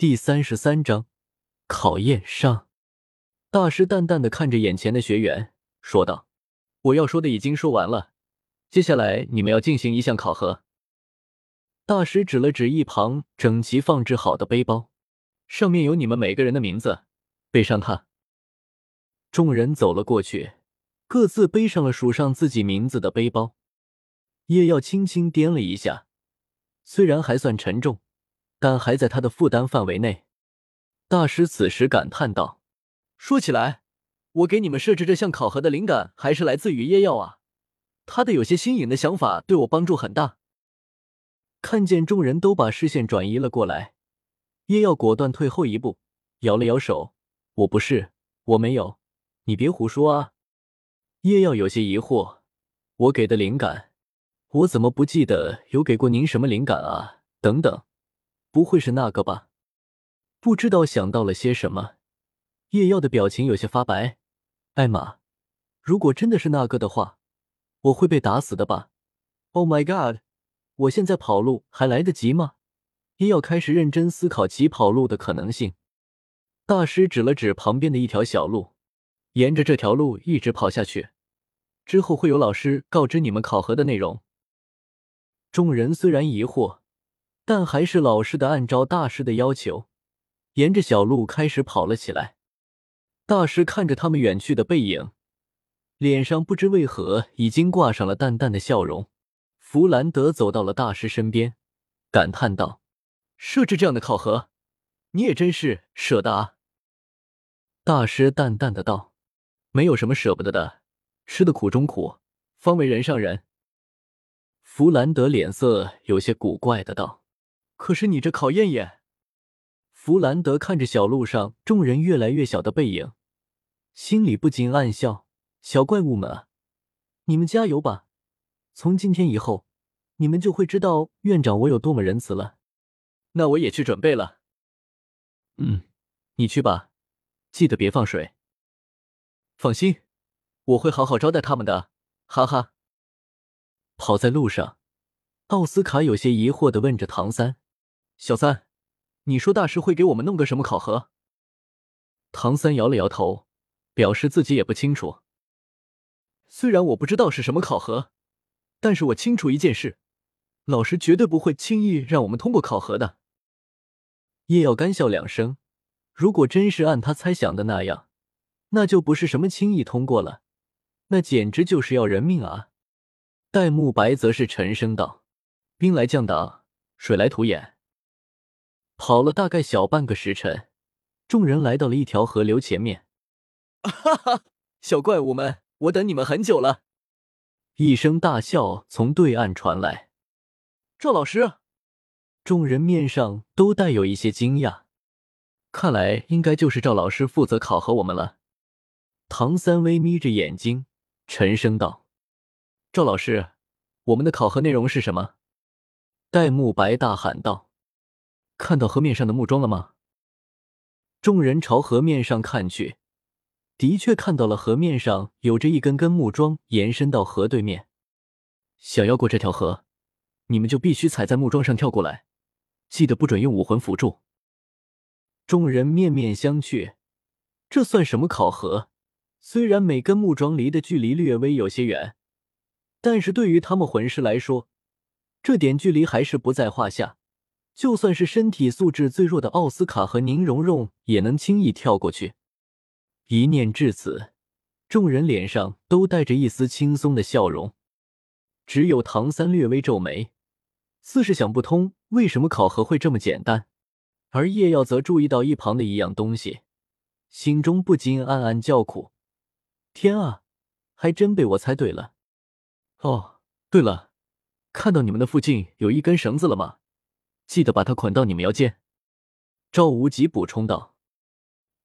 第三十三章考验上。大师淡淡的看着眼前的学员，说道：“我要说的已经说完了，接下来你们要进行一项考核。”大师指了指一旁整齐放置好的背包，上面有你们每个人的名字，背上它。众人走了过去，各自背上了署上自己名字的背包。叶耀轻轻掂了一下，虽然还算沉重。但还在他的负担范围内。大师此时感叹道：“说起来，我给你们设置这项考核的灵感还是来自于叶耀啊，他的有些新颖的想法对我帮助很大。”看见众人都把视线转移了过来，叶耀果断退后一步，摇了摇手：“我不是，我没有，你别胡说啊！”叶耀有些疑惑：“我给的灵感，我怎么不记得有给过您什么灵感啊？”等等。不会是那个吧？不知道想到了些什么，叶耀的表情有些发白。艾玛，如果真的是那个的话，我会被打死的吧？Oh my god！我现在跑路还来得及吗？叶耀开始认真思考起跑路的可能性。大师指了指旁边的一条小路，沿着这条路一直跑下去，之后会有老师告知你们考核的内容。众人虽然疑惑。但还是老实的按照大师的要求，沿着小路开始跑了起来。大师看着他们远去的背影，脸上不知为何已经挂上了淡淡的笑容。弗兰德走到了大师身边，感叹道：“设置这样的考核，你也真是舍得啊。”大师淡淡的道：“没有什么舍不得的，吃的苦中苦，方为人上人。”弗兰德脸色有些古怪的道。可是你这考验也……弗兰德看着小路上众人越来越小的背影，心里不禁暗笑：“小怪物们啊，你们加油吧！从今天以后，你们就会知道院长我有多么仁慈了。”那我也去准备了。嗯，你去吧，记得别放水。放心，我会好好招待他们的。哈哈。跑在路上，奥斯卡有些疑惑的问着唐三。小三，你说大师会给我们弄个什么考核？唐三摇了摇头，表示自己也不清楚。虽然我不知道是什么考核，但是我清楚一件事：老师绝对不会轻易让我们通过考核的。叶耀干笑两声，如果真是按他猜想的那样，那就不是什么轻易通过了，那简直就是要人命啊！戴沐白则是沉声道：“兵来将挡，水来土掩。”跑了大概小半个时辰，众人来到了一条河流前面。哈哈，小怪物们，我等你们很久了！一声大笑从对岸传来。赵老师，众人面上都带有一些惊讶。看来应该就是赵老师负责考核我们了。唐三微眯着眼睛，沉声道：“赵老师，我们的考核内容是什么？”戴沐白大喊道。看到河面上的木桩了吗？众人朝河面上看去，的确看到了河面上有着一根根木桩延伸到河对面。想要过这条河，你们就必须踩在木桩上跳过来，记得不准用武魂辅助。众人面面相觑，这算什么考核？虽然每根木桩离的距离略微有些远，但是对于他们魂师来说，这点距离还是不在话下。就算是身体素质最弱的奥斯卡和宁荣荣，也能轻易跳过去。一念至此，众人脸上都带着一丝轻松的笑容。只有唐三略微皱眉，似是想不通为什么考核会这么简单。而叶耀则注意到一旁的一样东西，心中不禁暗暗叫苦：“天啊，还真被我猜对了！”哦，对了，看到你们的附近有一根绳子了吗？记得把他捆到你们腰间。”赵无极补充道。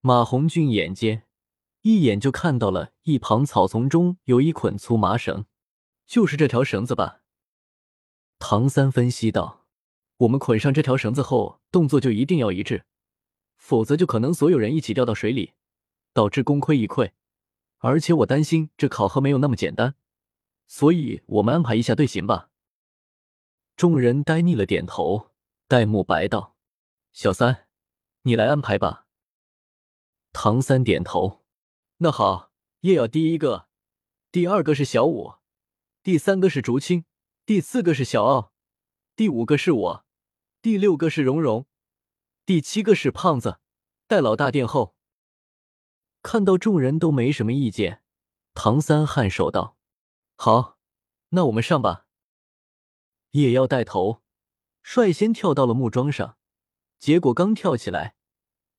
马红俊眼尖，一眼就看到了一旁草丛中有一捆粗麻绳，就是这条绳子吧？唐三分析道：“我们捆上这条绳子后，动作就一定要一致，否则就可能所有人一起掉到水里，导致功亏一篑。而且我担心这考核没有那么简单，所以我们安排一下队形吧。”众人呆腻了，点头。戴沐白道：“小三，你来安排吧。唐三点头。那好，叶耀第一个，第二个是小五，第三个是竹青，第四个是小奥，第五个是我，第六个是蓉蓉，第七个是胖子。戴老大殿后。看到众人都没什么意见，唐三颔首道：“好，那我们上吧。”叶耀带头，率先跳到了木桩上，结果刚跳起来，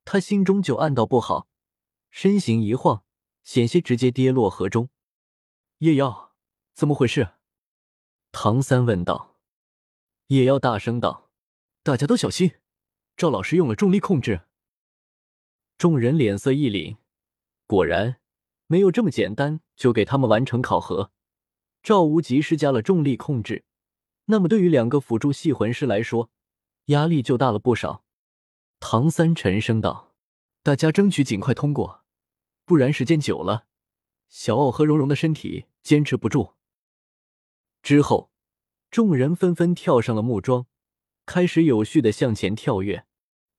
他心中就暗道不好，身形一晃。险些直接跌落河中，叶耀，怎么回事？唐三问道。叶耀大声道：“大家都小心，赵老师用了重力控制。”众人脸色一凛，果然没有这么简单就给他们完成考核。赵无极施加了重力控制，那么对于两个辅助系魂师来说，压力就大了不少。唐三沉声道：“大家争取尽快通过。”不然时间久了，小奥和蓉蓉的身体坚持不住。之后，众人纷纷跳上了木桩，开始有序的向前跳跃。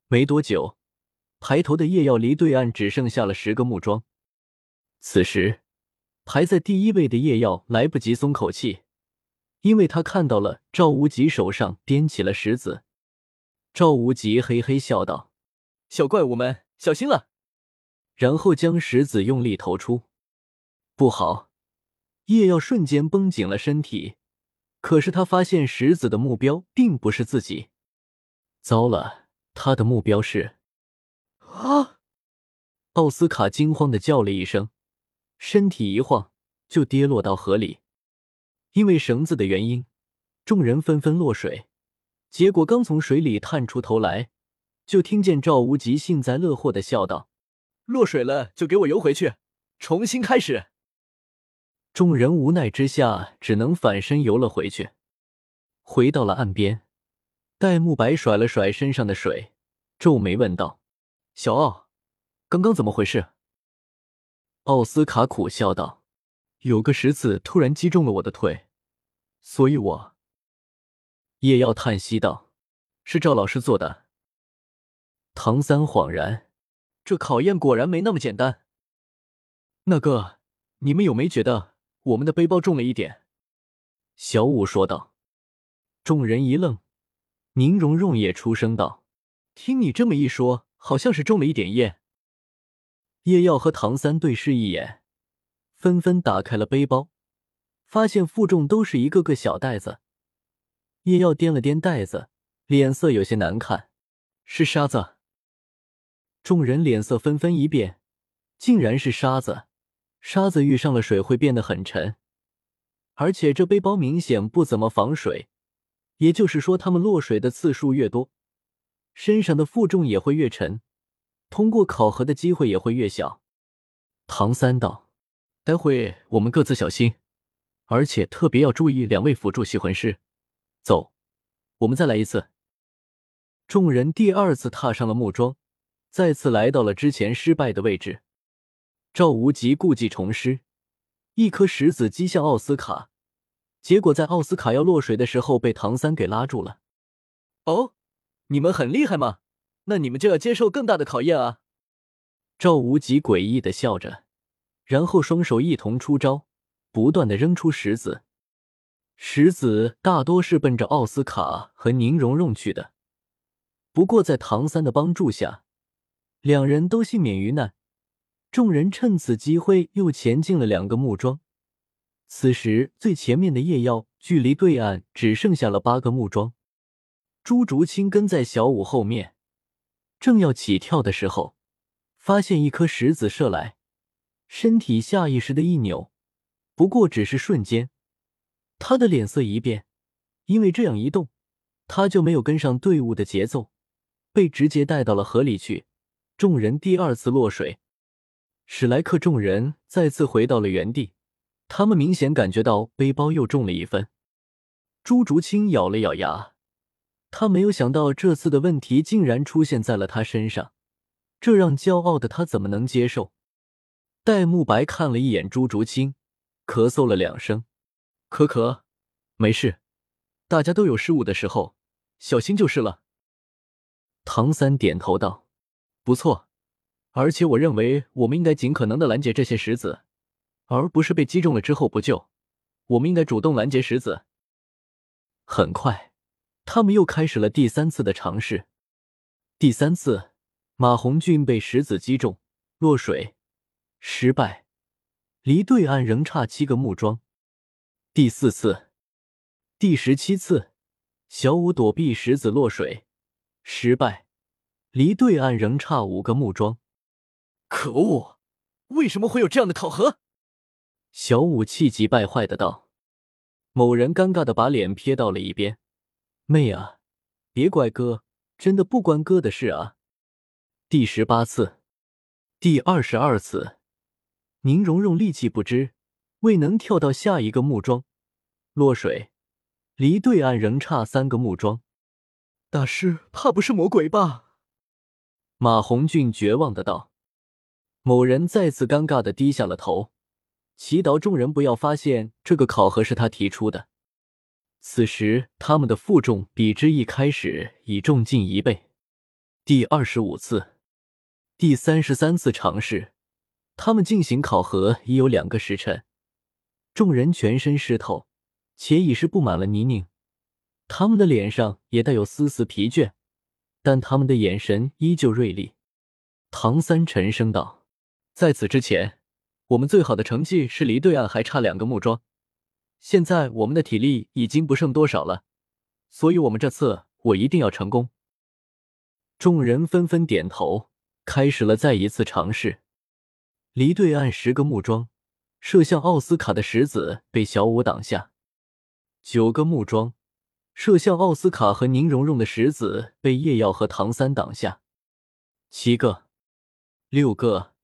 没多久，排头的夜耀离对岸只剩下了十个木桩。此时，排在第一位的夜耀来不及松口气，因为他看到了赵无极手上掂起了石子。赵无极嘿嘿笑道：“小怪物们，小心了。”然后将石子用力投出，不好！叶耀瞬间绷紧了身体，可是他发现石子的目标并不是自己。糟了，他的目标是……啊！奥斯卡惊慌的叫了一声，身体一晃就跌落到河里。因为绳子的原因，众人纷纷落水。结果刚从水里探出头来，就听见赵无极幸灾乐祸的笑道。落水了就给我游回去，重新开始。众人无奈之下，只能反身游了回去。回到了岸边，戴沐白甩了甩身上的水，皱眉问道：“小奥，刚刚怎么回事？”奥斯卡苦笑道：“有个石子突然击中了我的腿，所以我……”叶耀叹息道：“是赵老师做的。”唐三恍然。这考验果然没那么简单。那个，你们有没觉得我们的背包重了一点？小五说道。众人一愣，宁荣荣也出声道：“听你这么一说，好像是重了一点耶。”叶耀和唐三对视一眼，纷纷打开了背包，发现负重都是一个个小袋子。叶耀掂了掂袋子，脸色有些难看：“是沙子。”众人脸色纷纷一变，竟然是沙子。沙子遇上了水会变得很沉，而且这背包明显不怎么防水。也就是说，他们落水的次数越多，身上的负重也会越沉，通过考核的机会也会越小。唐三道：“待会我们各自小心，而且特别要注意两位辅助系魂师。走，我们再来一次。”众人第二次踏上了木桩。再次来到了之前失败的位置，赵无极故技重施，一颗石子击向奥斯卡，结果在奥斯卡要落水的时候被唐三给拉住了。哦，你们很厉害吗？那你们就要接受更大的考验啊！赵无极诡异的笑着，然后双手一同出招，不断的扔出石子，石子大多是奔着奥斯卡和宁荣荣去的，不过在唐三的帮助下。两人都幸免于难，众人趁此机会又前进了两个木桩。此时最前面的夜妖距离对岸只剩下了八个木桩，朱竹清跟在小五后面，正要起跳的时候，发现一颗石子射来，身体下意识的一扭，不过只是瞬间，他的脸色一变，因为这样一动，他就没有跟上队伍的节奏，被直接带到了河里去。众人第二次落水，史莱克众人再次回到了原地。他们明显感觉到背包又重了一分。朱竹清咬了咬牙，他没有想到这次的问题竟然出现在了他身上，这让骄傲的他怎么能接受？戴沐白看了一眼朱竹清，咳嗽了两声：“可可，没事，大家都有失误的时候，小心就是了。”唐三点头道。不错，而且我认为我们应该尽可能的拦截这些石子，而不是被击中了之后不救。我们应该主动拦截石子。很快，他们又开始了第三次的尝试。第三次，马红俊被石子击中，落水，失败，离对岸仍差七个木桩。第四次，第十七次，小五躲避石子落水，失败。离对岸仍差五个木桩，可恶！为什么会有这样的考核？小五气急败坏的道。某人尴尬的把脸撇到了一边。妹啊，别怪哥，真的不关哥的事啊。第十八次，第二十二次，宁荣荣力气不支，未能跳到下一个木桩，落水，离对岸仍差三个木桩。大师，怕不是魔鬼吧？马红俊绝望的道：“某人再次尴尬的低下了头，祈祷众人不要发现这个考核是他提出的。此时，他们的负重比之一开始已重近一倍。第二十五次、第三十三次尝试，他们进行考核已有两个时辰，众人全身湿透，且已是布满了泥泞，他们的脸上也带有丝丝疲倦。”但他们的眼神依旧锐利。唐三沉声道：“在此之前，我们最好的成绩是离对岸还差两个木桩。现在我们的体力已经不剩多少了，所以我们这次我一定要成功。”众人纷纷点头，开始了再一次尝试。离对岸十个木桩，射向奥斯卡的石子被小五挡下。九个木桩。射向奥斯卡和宁荣荣的石子被叶耀和唐三挡下，七个，六个，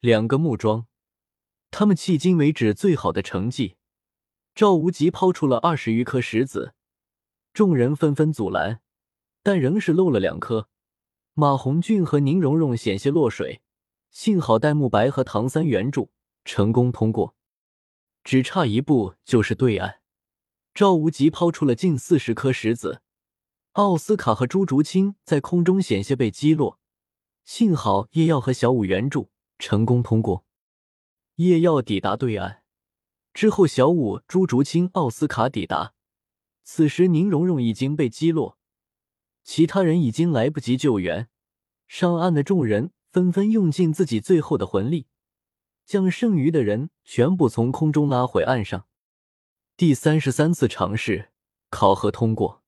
两个木桩，他们迄今为止最好的成绩。赵无极抛出了二十余颗石子，众人纷纷阻拦，但仍是漏了两颗。马红俊和宁荣荣险些落水，幸好戴沐白和唐三援助，成功通过，只差一步就是对岸。赵无极抛出了近四十颗石子，奥斯卡和朱竹清在空中险些被击落，幸好叶耀和小五援助，成功通过。叶耀抵达对岸之后，小五、朱竹清、奥斯卡抵达。此时宁荣荣已经被击落，其他人已经来不及救援。上岸的众人纷纷用尽自己最后的魂力，将剩余的人全部从空中拉回岸上。第三十三次尝试考核通过。